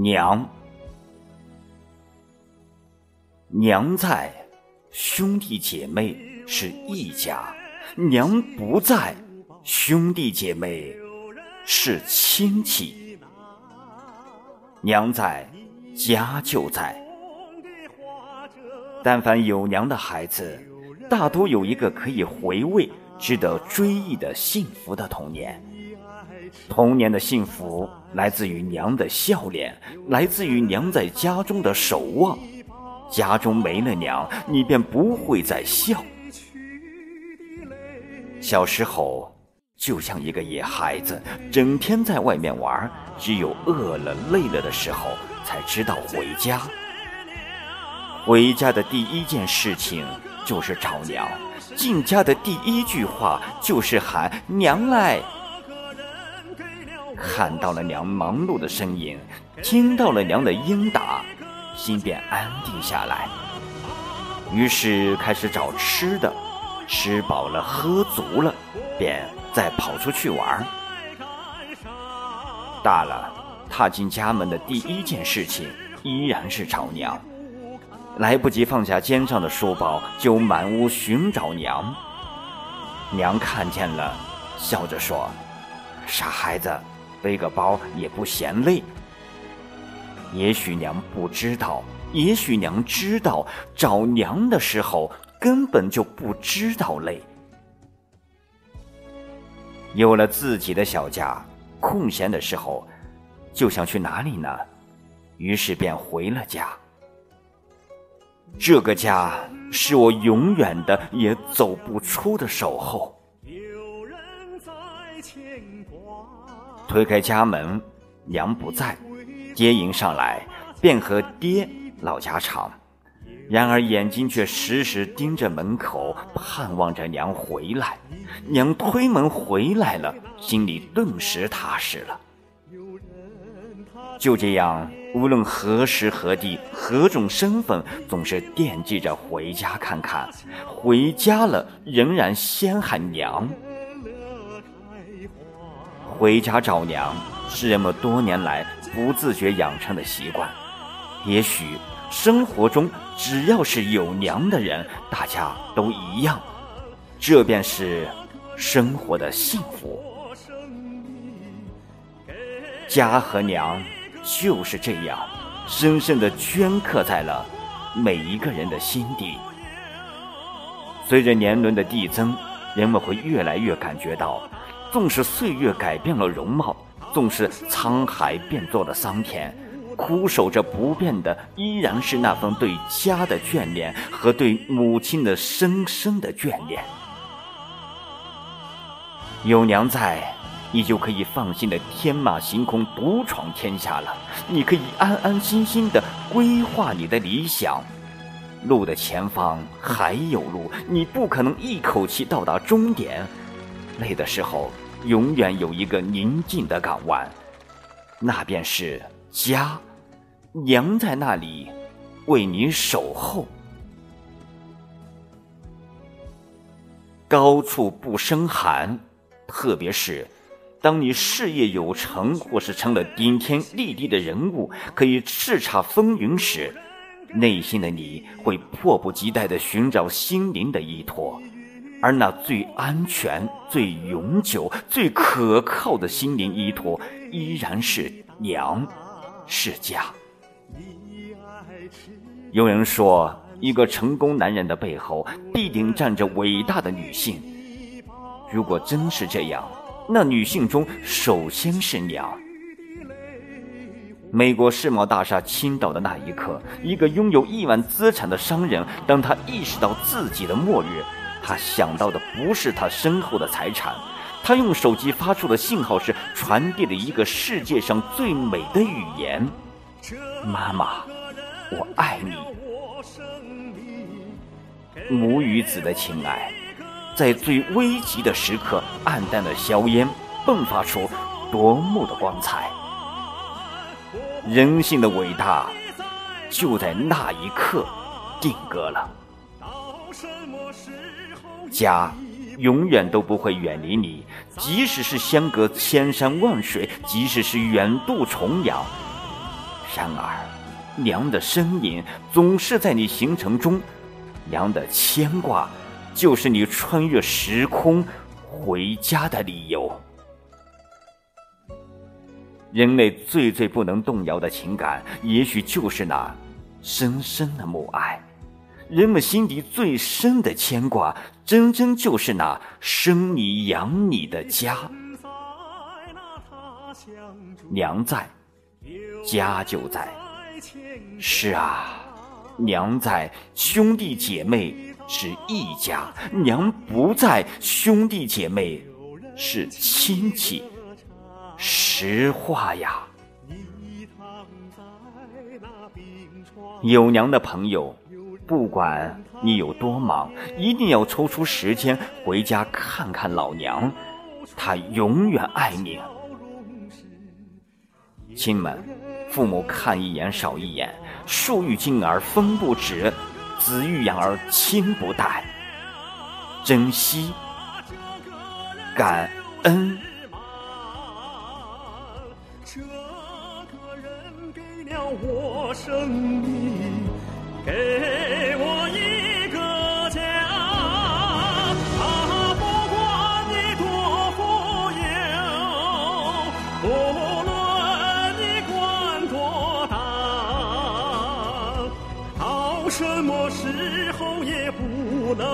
娘，娘在，兄弟姐妹是一家；娘不在，兄弟姐妹是亲戚。娘在，家就在。但凡有娘的孩子，大多有一个可以回味、值得追忆的幸福的童年。童年的幸福来自于娘的笑脸，来自于娘在家中的守望。家中没了娘，你便不会再笑。小时候就像一个野孩子，整天在外面玩，只有饿了、累了的时候才知道回家。回家的第一件事情就是找娘，进家的第一句话就是喊娘来。看到了娘忙碌的身影，听到了娘的应答，心便安定下来。于是开始找吃的，吃饱了喝足了，便再跑出去玩。大了，踏进家门的第一件事情依然是找娘，来不及放下肩上的书包，就满屋寻找娘。娘看见了，笑着说：“傻孩子。”背个包也不嫌累。也许娘不知道，也许娘知道，找娘的时候根本就不知道累。有了自己的小家，空闲的时候就想去哪里呢？于是便回了家。这个家是我永远的也走不出的守候。推开家门，娘不在，爹迎上来，便和爹唠家常。然而眼睛却时时盯着门口，盼望着娘回来。娘推门回来了，心里顿时踏实了。就这样，无论何时何地、何种身份，总是惦记着回家看看。回家了，仍然先喊娘。回家找娘是人们多年来不自觉养成的习惯。也许生活中只要是有娘的人，大家都一样，这便是生活的幸福。家和娘就是这样，深深的镌刻在了每一个人的心底。随着年轮的递增，人们会越来越感觉到。纵使岁月改变了容貌，纵使沧海变作了桑田，苦守着不变的依然是那份对家的眷恋和对母亲的深深的眷恋。有娘在，你就可以放心的天马行空，独闯天下了。你可以安安心心的规划你的理想，路的前方还有路，你不可能一口气到达终点。累的时候，永远有一个宁静的港湾，那便是家。娘在那里为你守候。高处不胜寒，特别是当你事业有成，或是成了顶天立地的人物，可以叱咤风云时，内心的你会迫不及待的寻找心灵的依托。而那最安全、最永久、最可靠的心灵依托，依然是娘，是家。有人说，一个成功男人的背后必定站着伟大的女性。如果真是这样，那女性中首先是娘。美国世贸大厦倾倒的那一刻，一个拥有亿万资产的商人，当他意识到自己的末日。他想到的不是他身后的财产，他用手机发出的信号是传递了一个世界上最美的语言：“妈妈，我爱你。”母与子的情爱，在最危急的时刻黯淡的硝烟，迸发出夺目的光彩。人性的伟大，就在那一刻定格了。到什么时家永远都不会远离你，即使是相隔千山万水，即使是远渡重洋。然而，娘的身影总是在你行程中，娘的牵挂，就是你穿越时空回家的理由。人类最最不能动摇的情感，也许就是那深深的母爱；人们心底最深的牵挂，真真就是那生你养你的家。娘在，家就在。是啊，娘在，兄弟姐妹是一家；娘不在，兄弟姐妹是亲戚。实话呀，有娘的朋友，不管你有多忙，一定要抽出时间回家看看老娘，她永远爱你。亲们，父母看一眼少一眼，树欲静而风不止，子欲养而亲不待。珍惜，感恩。这个人给了我生命，给我一个家啊不管你多富有无论你官多大到什么时候也不能